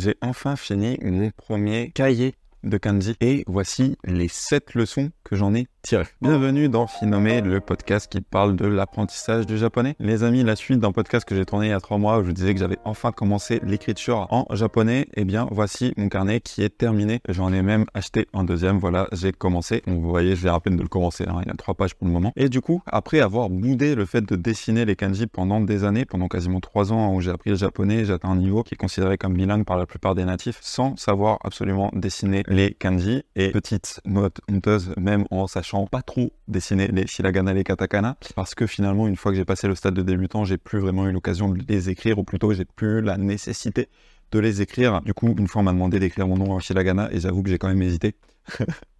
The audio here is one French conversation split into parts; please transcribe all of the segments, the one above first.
j'ai enfin fini mon premier cahier de kanji et voici les 7 leçons que j'en ai tirées. Bienvenue dans Finome, le podcast qui parle de l'apprentissage du japonais. Les amis, la suite d'un podcast que j'ai tourné il y a 3 mois où je vous disais que j'avais enfin commencé l'écriture en japonais, et eh bien voici mon carnet qui est terminé. J'en ai même acheté un deuxième, voilà, j'ai commencé. Vous voyez, je vais à peine de le commencer, hein. il y a 3 pages pour le moment. Et du coup, après avoir boudé le fait de dessiner les kanji pendant des années, pendant quasiment 3 ans où j'ai appris le japonais, j'ai atteint un niveau qui est considéré comme bilingue par la plupart des natifs, sans savoir absolument dessiner les kanji. Et petite note honteuse, même en sachant pas trop dessiner les shiragana, les katakana, parce que finalement, une fois que j'ai passé le stade de débutant, j'ai plus vraiment eu l'occasion de les écrire, ou plutôt j'ai plus la nécessité de les écrire. Du coup, une fois, on m'a demandé d'écrire mon nom en shiragana, et j'avoue que j'ai quand même hésité.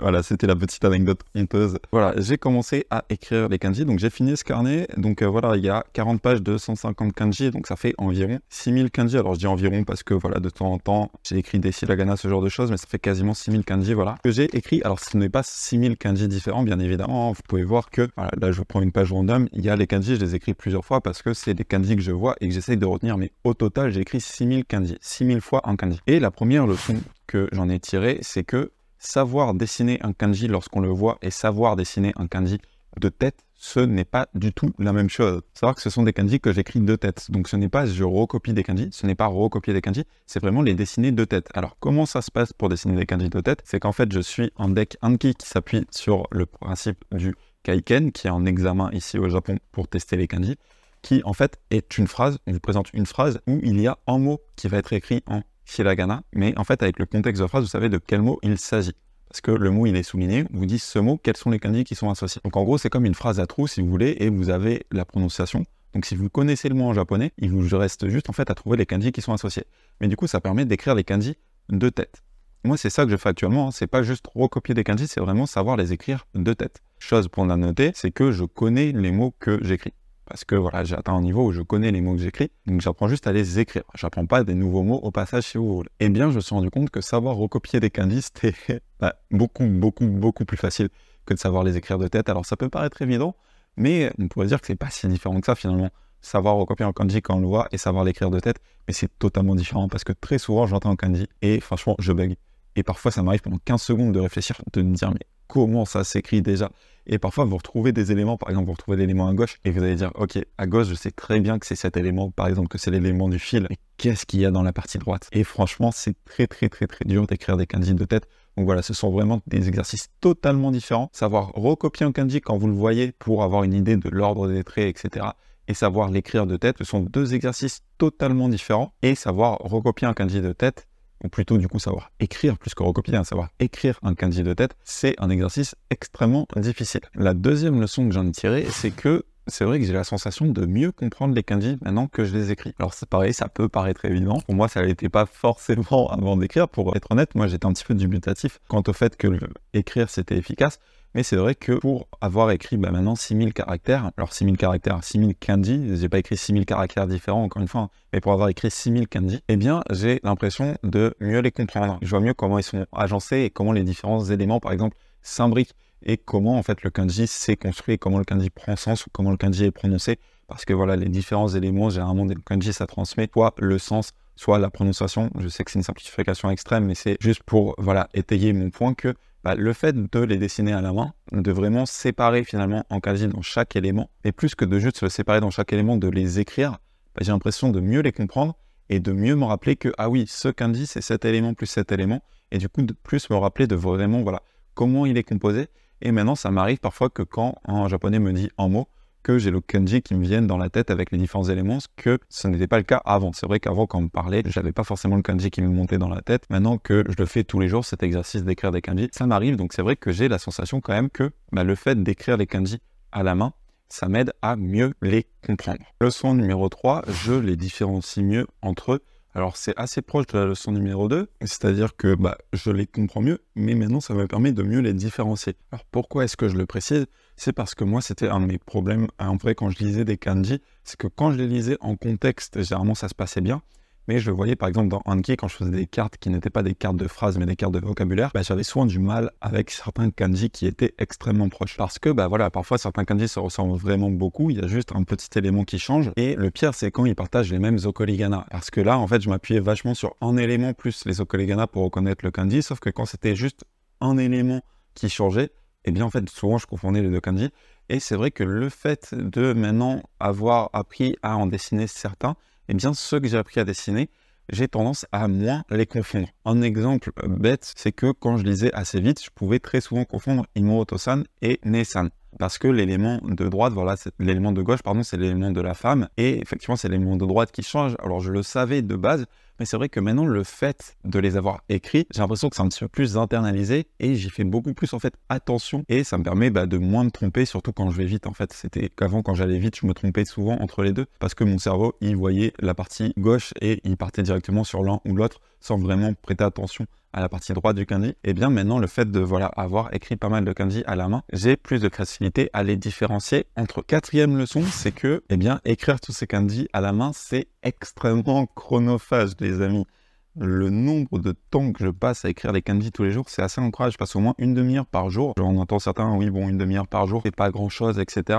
Voilà, c'était la petite anecdote honteuse. Voilà, j'ai commencé à écrire les kanji, donc j'ai fini ce carnet. Donc euh, voilà, il y a 40 pages de 150 kanji, donc ça fait environ 6000 kanji. Alors je dis environ parce que voilà, de temps en temps, j'ai écrit des silagana, ce genre de choses, mais ça fait quasiment 6000 kanji, voilà. Que j'ai écrit, alors ce n'est pas 6000 kanji différents, bien évidemment. Vous pouvez voir que, voilà, là je prends une page random, il y a les kanji, je les écris plusieurs fois parce que c'est des kanji que je vois et que j'essaye de retenir, mais au total, j'ai écrit 6000 kanji, 6000 fois un kanji. Et la première leçon que j'en ai tirée, c'est que savoir dessiner un kanji lorsqu'on le voit et savoir dessiner un kanji de tête, ce n'est pas du tout la même chose. Savoir que ce sont des kanji que j'écris de tête. Donc ce n'est pas je recopie des kanji, ce n'est pas recopier des kanji, c'est vraiment les dessiner de tête. Alors comment ça se passe pour dessiner des kanji de tête? C'est qu'en fait je suis en deck Anki qui s'appuie sur le principe du Kaiken qui est en examen ici au Japon pour tester les kanji qui en fait est une phrase, on vous présente une phrase où il y a un mot qui va être écrit en hiragana, mais en fait avec le contexte de phrase, vous savez de quel mot il s'agit. Parce que le mot il est souligné, vous dites ce mot, quels sont les kanji qui sont associés? Donc en gros, c'est comme une phrase à trous si vous voulez, et vous avez la prononciation. Donc si vous connaissez le mot en japonais, il vous reste juste en fait à trouver les kanji qui sont associés. Mais du coup, ça permet d'écrire les kanji de tête. Moi, c'est ça que je fais actuellement. Hein. C'est pas juste recopier des kanji, c'est vraiment savoir les écrire de tête. Chose pour la noter, c'est que je connais les mots que j'écris parce que voilà, j'ai un niveau où je connais les mots que j'écris, donc j'apprends juste à les écrire. J'apprends pas des nouveaux mots au passage si vous voulez. Eh bien, je me suis rendu compte que savoir recopier des kanji, c'était bah, beaucoup, beaucoup, beaucoup plus facile que de savoir les écrire de tête. Alors ça peut paraître évident, mais on pourrait dire que c'est pas si différent que ça finalement. Savoir recopier un kanji quand on le voit et savoir l'écrire de tête, mais c'est totalement différent parce que très souvent j'entends un kanji et franchement je bug. Et parfois ça m'arrive pendant 15 secondes de réfléchir, de me dire mais comment ça s'écrit déjà et parfois, vous retrouvez des éléments, par exemple, vous retrouvez l'élément à gauche et vous allez dire, OK, à gauche, je sais très bien que c'est cet élément, par exemple, que c'est l'élément du fil. Mais qu'est-ce qu'il y a dans la partie droite? Et franchement, c'est très, très, très, très dur d'écrire des kanji de tête. Donc voilà, ce sont vraiment des exercices totalement différents. Savoir recopier un kanji quand vous le voyez pour avoir une idée de l'ordre des traits, etc. Et savoir l'écrire de tête, ce sont deux exercices totalement différents. Et savoir recopier un kanji de tête, ou plutôt du coup savoir écrire plus que recopier, hein, savoir écrire un kanji de tête, c'est un exercice extrêmement difficile. La deuxième leçon que j'en ai tirée, c'est que c'est vrai que j'ai la sensation de mieux comprendre les kanji maintenant que je les écris. Alors c'est pareil, ça peut paraître évident. Pour moi, ça n'était pas forcément avant d'écrire. Pour être honnête, moi j'étais un petit peu dubitatif quant au fait que écrire c'était efficace. Mais c'est vrai que pour avoir écrit bah, maintenant 6000 caractères, alors 6000 caractères, 6000 kanji, j'ai pas écrit 6000 caractères différents encore une fois, hein, mais pour avoir écrit 6000 kanji, eh bien j'ai l'impression de mieux les comprendre. Je vois mieux comment ils sont agencés et comment les différents éléments, par exemple, s'imbriquent et comment en fait le kanji s'est construit, comment le kanji prend sens ou comment le kanji est prononcé. Parce que voilà, les différents éléments, généralement, le kanji, ça transmet soit le sens, soit la prononciation. Je sais que c'est une simplification extrême, mais c'est juste pour voilà étayer mon point que bah, le fait de les dessiner à la main, de vraiment séparer finalement en kanji dans chaque élément, et plus que de juste se séparer dans chaque élément, de les écrire, bah, j'ai l'impression de mieux les comprendre et de mieux me rappeler que, ah oui, ce kanji, c'est cet élément plus cet élément, et du coup, de plus me rappeler de vraiment, voilà, comment il est composé. Et maintenant, ça m'arrive parfois que quand un japonais me dit en mot, que j'ai le kanji qui me vienne dans la tête avec les différents éléments, ce que ce n'était pas le cas avant. C'est vrai qu'avant, quand on me parlait, j'avais pas forcément le kanji qui me montait dans la tête. Maintenant que je le fais tous les jours, cet exercice d'écrire des kanji, ça m'arrive. Donc c'est vrai que j'ai la sensation quand même que bah, le fait d'écrire les kanji à la main, ça m'aide à mieux les comprendre. Leçon numéro 3, je les différencie mieux entre eux. Alors c'est assez proche de la leçon numéro 2, c'est-à-dire que bah, je les comprends mieux, mais maintenant ça me permet de mieux les différencier. Alors pourquoi est-ce que je le précise? C'est parce que moi c'était un de mes problèmes. En vrai quand je lisais des kanji, c'est que quand je les lisais en contexte, généralement ça se passait bien, mais je le voyais par exemple dans Anki quand je faisais des cartes qui n'étaient pas des cartes de phrases mais des cartes de vocabulaire, bah, j'avais souvent du mal avec certains kanji qui étaient extrêmement proches. Parce que bah voilà, parfois certains kanji se ressemblent vraiment beaucoup, il y a juste un petit élément qui change. Et le pire c'est quand ils partagent les mêmes okoligana. Parce que là en fait je m'appuyais vachement sur un élément plus les okoligana pour reconnaître le kanji, sauf que quand c'était juste un élément qui changeait, et eh bien en fait souvent je confondais les deux kanji. Et c'est vrai que le fait de maintenant avoir appris à en dessiner certains, eh bien ceux que j'ai appris à dessiner, j'ai tendance à moins les confondre. Un exemple bête, c'est que quand je lisais assez vite, je pouvais très souvent confondre Imoto-san et Nesan parce que l'élément de droite, voilà, l'élément de gauche, pardon, c'est l'élément de la femme, et effectivement, c'est l'élément de droite qui change. Alors, je le savais de base, mais c'est vrai que maintenant, le fait de les avoir écrits, j'ai l'impression que c'est un petit plus internalisé, et j'y fais beaucoup plus, en fait, attention, et ça me permet bah, de moins me tromper, surtout quand je vais vite, en fait. C'était qu'avant, quand j'allais vite, je me trompais souvent entre les deux, parce que mon cerveau, il voyait la partie gauche, et il partait directement sur l'un ou l'autre, sans vraiment prêter attention à la partie droite du kanji, et eh bien maintenant le fait de voilà avoir écrit pas mal de kanji à la main, j'ai plus de facilité à les différencier. Entre quatrième leçon, c'est que eh bien écrire tous ces kanji à la main, c'est extrêmement chronophage, les amis. Le nombre de temps que je passe à écrire les kanji tous les jours, c'est assez incroyable. Je passe au moins une demi-heure par jour. On entend certains, oui, bon, une demi-heure par jour, c'est pas grand-chose, etc.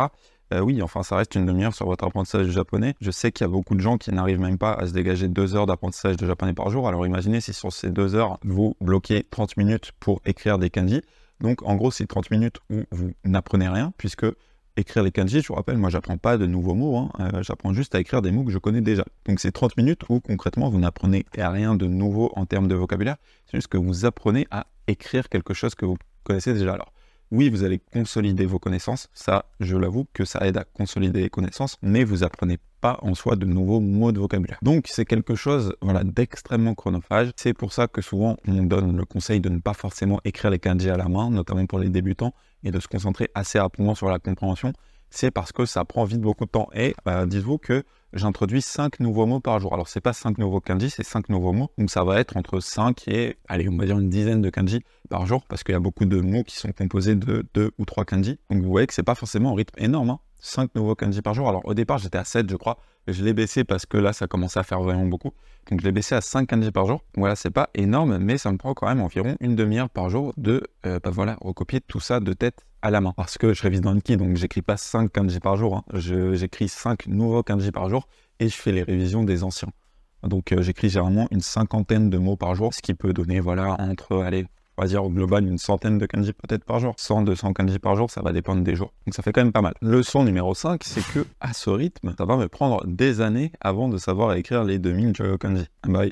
Euh, oui, enfin, ça reste une demi-heure sur votre apprentissage japonais. Je sais qu'il y a beaucoup de gens qui n'arrivent même pas à se dégager deux heures d'apprentissage de japonais par jour. Alors imaginez si sur ces deux heures, vous bloquez 30 minutes pour écrire des kanji. Donc en gros, c'est 30 minutes où vous n'apprenez rien, puisque écrire les kanji, je vous rappelle, moi j'apprends pas de nouveaux mots, hein. euh, j'apprends juste à écrire des mots que je connais déjà. Donc c'est 30 minutes où concrètement vous n'apprenez rien de nouveau en termes de vocabulaire, c'est juste que vous apprenez à écrire quelque chose que vous connaissez déjà. Alors oui, vous allez consolider vos connaissances, ça, je l'avoue que ça aide à consolider les connaissances, mais vous apprenez pas en soi de nouveaux mots de vocabulaire. Donc c'est quelque chose voilà, d'extrêmement chronophage. C'est pour ça que souvent on donne le conseil de ne pas forcément écrire les kanji à la main, notamment pour les débutants, et de se concentrer assez rapidement sur la compréhension. C'est parce que ça prend vite beaucoup de temps. Et bah, dites-vous que j'introduis 5 nouveaux mots par jour. Alors, c'est pas 5 nouveaux kanji, c'est 5 nouveaux mots. Donc, ça va être entre 5 et, allez, on va dire une dizaine de kanji par jour, parce qu'il y a beaucoup de mots qui sont composés de 2 ou 3 kanji. Donc, vous voyez que c'est pas forcément un rythme énorme. 5 hein. nouveaux kanji par jour. Alors, au départ, j'étais à 7, je crois. Je l'ai baissé parce que là, ça commençait à faire vraiment beaucoup. Donc, je l'ai baissé à 5 kanji par jour. Voilà, c'est pas énorme, mais ça me prend quand même environ une demi-heure par jour de, euh, bah voilà, recopier tout ça de tête à la main. Parce que je révise dans le ki, donc j'écris pas 5 kanji par jour. Hein. J'écris 5 nouveaux kanji par jour et je fais les révisions des anciens. Donc euh, j'écris généralement une cinquantaine de mots par jour, ce qui peut donner voilà entre allez, on va dire au global une centaine de kanji peut-être par jour. 100, 200 kanji par jour, ça va dépendre des jours. Donc ça fait quand même pas mal. Leçon numéro 5, c'est que à ce rythme, ça va me prendre des années avant de savoir écrire les 2000 Joyo kanji. Ah bah,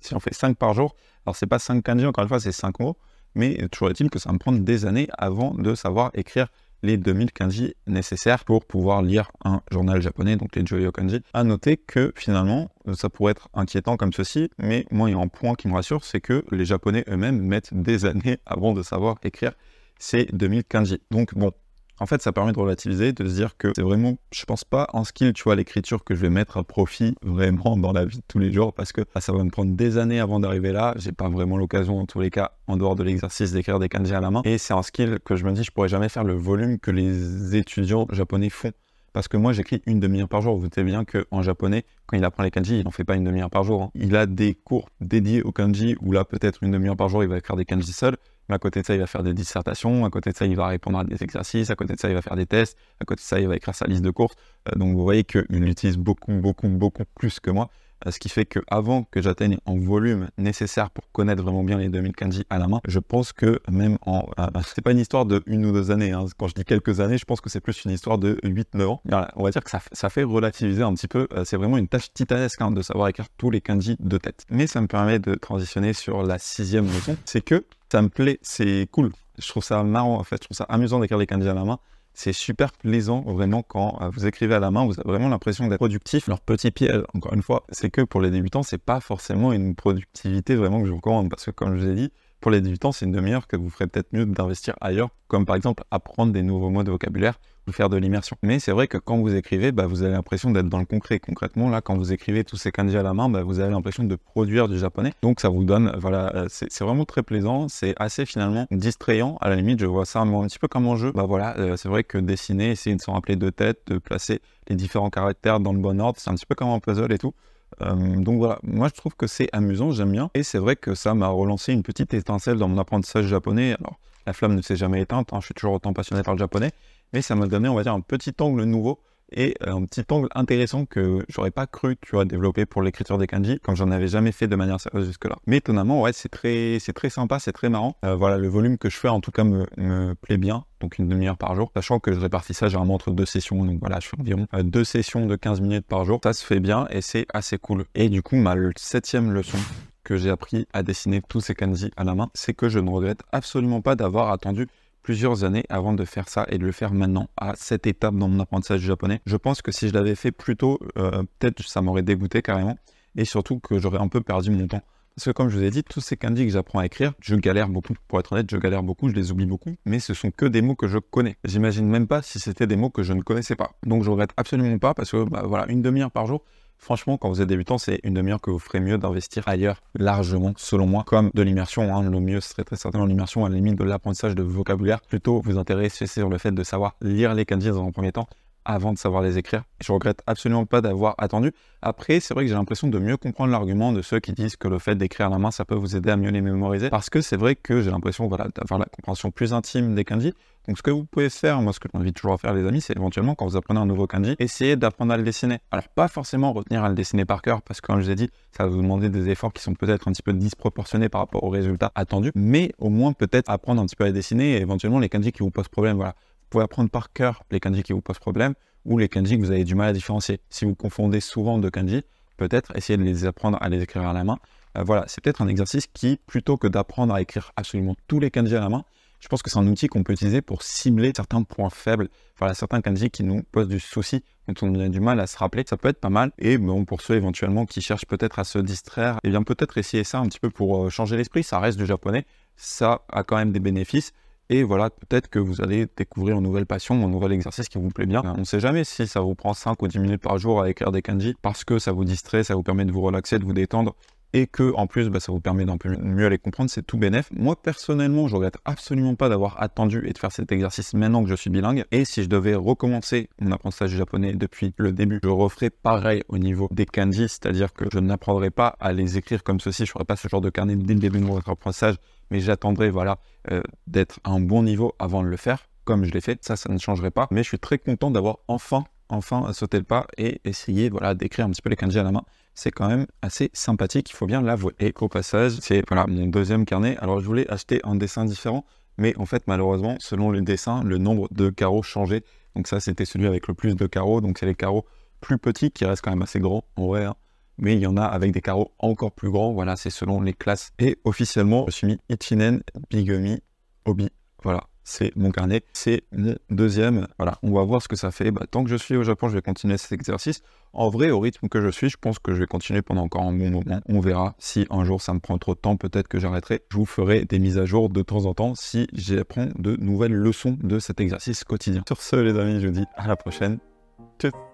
si on fait 5 par jour, alors c'est pas 5 kanji, encore une fois, c'est 5 mots, mais toujours est-il que ça me prendre des années avant de savoir écrire les 2000 kanji nécessaires pour pouvoir lire un journal japonais, donc les Joyo Kanji. À noter que finalement, ça pourrait être inquiétant comme ceci, mais moi, il y a un point qui me rassure, c'est que les japonais eux-mêmes mettent des années avant de savoir écrire ces 2000 kanji. Donc bon, en fait, ça permet de relativiser, de se dire que c'est vraiment, je pense pas en skill, tu vois, l'écriture que je vais mettre à profit vraiment dans la vie de tous les jours parce que bah, ça va me prendre des années avant d'arriver là. J'ai pas vraiment l'occasion, en tous les cas, en dehors de l'exercice, d'écrire des kanji à la main. Et c'est un skill que je me dis, je pourrais jamais faire le volume que les étudiants japonais font. Parce que moi, j'écris une demi-heure par jour. Vous savez bien qu'en japonais, quand il apprend les kanji, il n'en fait pas une demi-heure par jour. Hein. Il a des cours dédiés aux kanji où là, peut-être une demi-heure par jour, il va écrire des kanji seul. À côté de ça, il va faire des dissertations, à côté de ça, il va répondre à des exercices, à côté de ça, il va faire des tests, à côté de ça, il va écrire sa liste de courses. Euh, donc vous voyez qu'il utilise beaucoup, beaucoup, beaucoup plus que moi. Euh, ce qui fait qu'avant que j'atteigne en volume nécessaire pour connaître vraiment bien les 2000 kanji à la main, je pense que même en... Euh, c'est pas une histoire de une ou deux années. Hein. Quand je dis quelques années, je pense que c'est plus une histoire de 8-9 ans. on va dire que ça, ça, fait relativiser un petit peu. c'est vraiment une tâche titanesque hein, de savoir écrire tous les kanji de tête. Mais ça me permet de transitionner sur la sixième leçon. C'est que ça me plaît, c'est cool. Je trouve ça marrant en fait, je trouve ça amusant d'écrire les kanji à la main. C'est super plaisant vraiment quand euh, vous écrivez à la main, vous avez vraiment l'impression d'être productif. Leur petit piège, encore une fois, c'est que pour les débutants, c'est pas forcément une productivité vraiment que je vous recommande parce que comme je vous ai dit, pour les débutants, c'est une demi-heure que vous ferez peut-être mieux d'investir ailleurs, comme par exemple apprendre des nouveaux mots de vocabulaire faire de l'immersion. Mais c'est vrai que quand vous écrivez, bah, vous avez l'impression d'être dans le concret. Concrètement, là, quand vous écrivez tous ces kanji à la main, bah, vous avez l'impression de produire du japonais. Donc ça vous donne, voilà, euh, c'est vraiment très plaisant. C'est assez finalement distrayant. À la limite, je vois ça un petit peu comme un jeu. Bah voilà, euh, c'est vrai que dessiner, essayer de s'en rappeler de tête, de placer les différents caractères dans le bon ordre, c'est un petit peu comme un puzzle et tout. Euh, donc voilà, moi je trouve que c'est amusant, j'aime bien. Et c'est vrai que ça m'a relancé une petite étincelle dans mon apprentissage japonais. Alors, la flamme ne s'est jamais éteinte, hein, je suis toujours autant passionné par le japonais, mais ça m'a donné, on va dire, un petit angle nouveau et euh, un petit angle intéressant que j'aurais pas cru, tu vois, développer pour l'écriture des kanji, quand j'en avais jamais fait de manière sérieuse jusque-là. Mais étonnamment, ouais, c'est très, c'est très sympa, c'est très marrant. Euh, voilà, le volume que je fais, en tout cas, me, me plaît bien, donc une demi-heure par jour, sachant que je répartis ça généralement entre deux sessions, donc voilà, je fais environ euh, deux sessions de 15 minutes par jour. Ça se fait bien et c'est assez cool. Et du coup, ma septième leçon que j'ai appris à dessiner tous ces kanji à la main, c'est que je ne regrette absolument pas d'avoir attendu plusieurs années avant de faire ça et de le faire maintenant à cette étape dans mon apprentissage du japonais. Je pense que si je l'avais fait plus tôt, euh, peut-être ça m'aurait dégoûté carrément et surtout que j'aurais un peu perdu mon temps. Parce que comme je vous ai dit, tous ces kanji que j'apprends à écrire, je galère beaucoup. Pour être honnête, je galère beaucoup, je les oublie beaucoup. Mais ce sont que des mots que je connais. J'imagine même pas si c'était des mots que je ne connaissais pas. Donc je regrette absolument pas parce que bah, voilà, une demi-heure par jour, Franchement, quand vous êtes débutant, c'est une demi-heure que vous ferez mieux d'investir ailleurs, largement, selon moi, comme de l'immersion. Hein. Le mieux serait très certainement l'immersion à la limite de l'apprentissage de vocabulaire. Plutôt vous intéresser sur le fait de savoir lire les kanji dans un premier temps avant de savoir les écrire. Je regrette absolument pas d'avoir attendu. Après, c'est vrai que j'ai l'impression de mieux comprendre l'argument de ceux qui disent que le fait d'écrire à la main, ça peut vous aider à mieux les mémoriser. Parce que c'est vrai que j'ai l'impression d'avoir la compréhension plus intime des kanji. Donc ce que vous pouvez faire, moi ce que j'invite toujours à faire les amis, c'est éventuellement quand vous apprenez un nouveau kanji, essayer d'apprendre à le dessiner. Alors pas forcément retenir à le dessiner par cœur, parce que comme je vous ai dit, ça va vous demander des efforts qui sont peut-être un petit peu disproportionnés par rapport aux résultats attendus, mais au moins peut-être apprendre un petit peu à dessiner et éventuellement les kanji qui vous posent problème. Voilà. Vous pouvez apprendre par cœur les kanji qui vous posent problème ou les kanji que vous avez du mal à différencier. Si vous confondez souvent deux kanji, peut-être essayer de les apprendre à les écrire à la main. Euh, voilà, c'est peut-être un exercice qui, plutôt que d'apprendre à écrire absolument tous les kanji à la main, je pense que c'est un outil qu'on peut utiliser pour cibler certains points faibles, voilà, certains kanji qui nous posent du souci, dont on a du mal à se rappeler. Ça peut être pas mal. Et bon, pour ceux éventuellement qui cherchent peut-être à se distraire, eh bien peut-être essayer ça un petit peu pour euh, changer l'esprit. Ça reste du japonais, ça a quand même des bénéfices. Et voilà, peut-être que vous allez découvrir une nouvelle passion, un nouvel exercice qui vous plaît bien. On ne sait jamais si ça vous prend 5 ou 10 minutes par jour à écrire des kanji parce que ça vous distrait, ça vous permet de vous relaxer, de vous détendre et que en plus bah, ça vous permet d'un peu mieux les comprendre, c'est tout bénef. Moi personnellement, je regrette absolument pas d'avoir attendu et de faire cet exercice maintenant que je suis bilingue. Et si je devais recommencer mon apprentissage japonais depuis le début, je referais pareil au niveau des kanji, c'est-à-dire que je n'apprendrai pas à les écrire comme ceci, je ferai pas ce genre de carnet dès le début de mon apprentissage, mais j'attendrai voilà euh, d'être à un bon niveau avant de le faire, comme je l'ai fait. Ça, ça ne changerait pas. Mais je suis très content d'avoir enfin enfin sauter le pas et essayer voilà d'écrire un petit peu les kanji à la main c'est quand même assez sympathique, il faut bien l'avouer. Et au passage, c'est voilà mon deuxième carnet. Alors je voulais acheter un dessin différent, mais en fait malheureusement, selon le dessin, le nombre de carreaux changeait. Donc ça, c'était celui avec le plus de carreaux. Donc c'est les carreaux plus petits qui restent quand même assez grands en vrai. Hein. Mais il y en a avec des carreaux encore plus grands. Voilà, c'est selon les classes. Et officiellement, je suis mis Ichinen Bigumi Obi. Voilà, c'est mon carnet, c'est mon deuxième. Voilà, on va voir ce que ça fait. Bah, tant que je suis au Japon, je vais continuer cet exercice. En vrai, au rythme que je suis, je pense que je vais continuer pendant encore un bon moment. On verra si un jour ça me prend trop de temps, peut-être que j'arrêterai. Je vous ferai des mises à jour de temps en temps si j'apprends de nouvelles leçons de cet exercice quotidien. Sur ce, les amis, je vous dis à la prochaine. Tchuss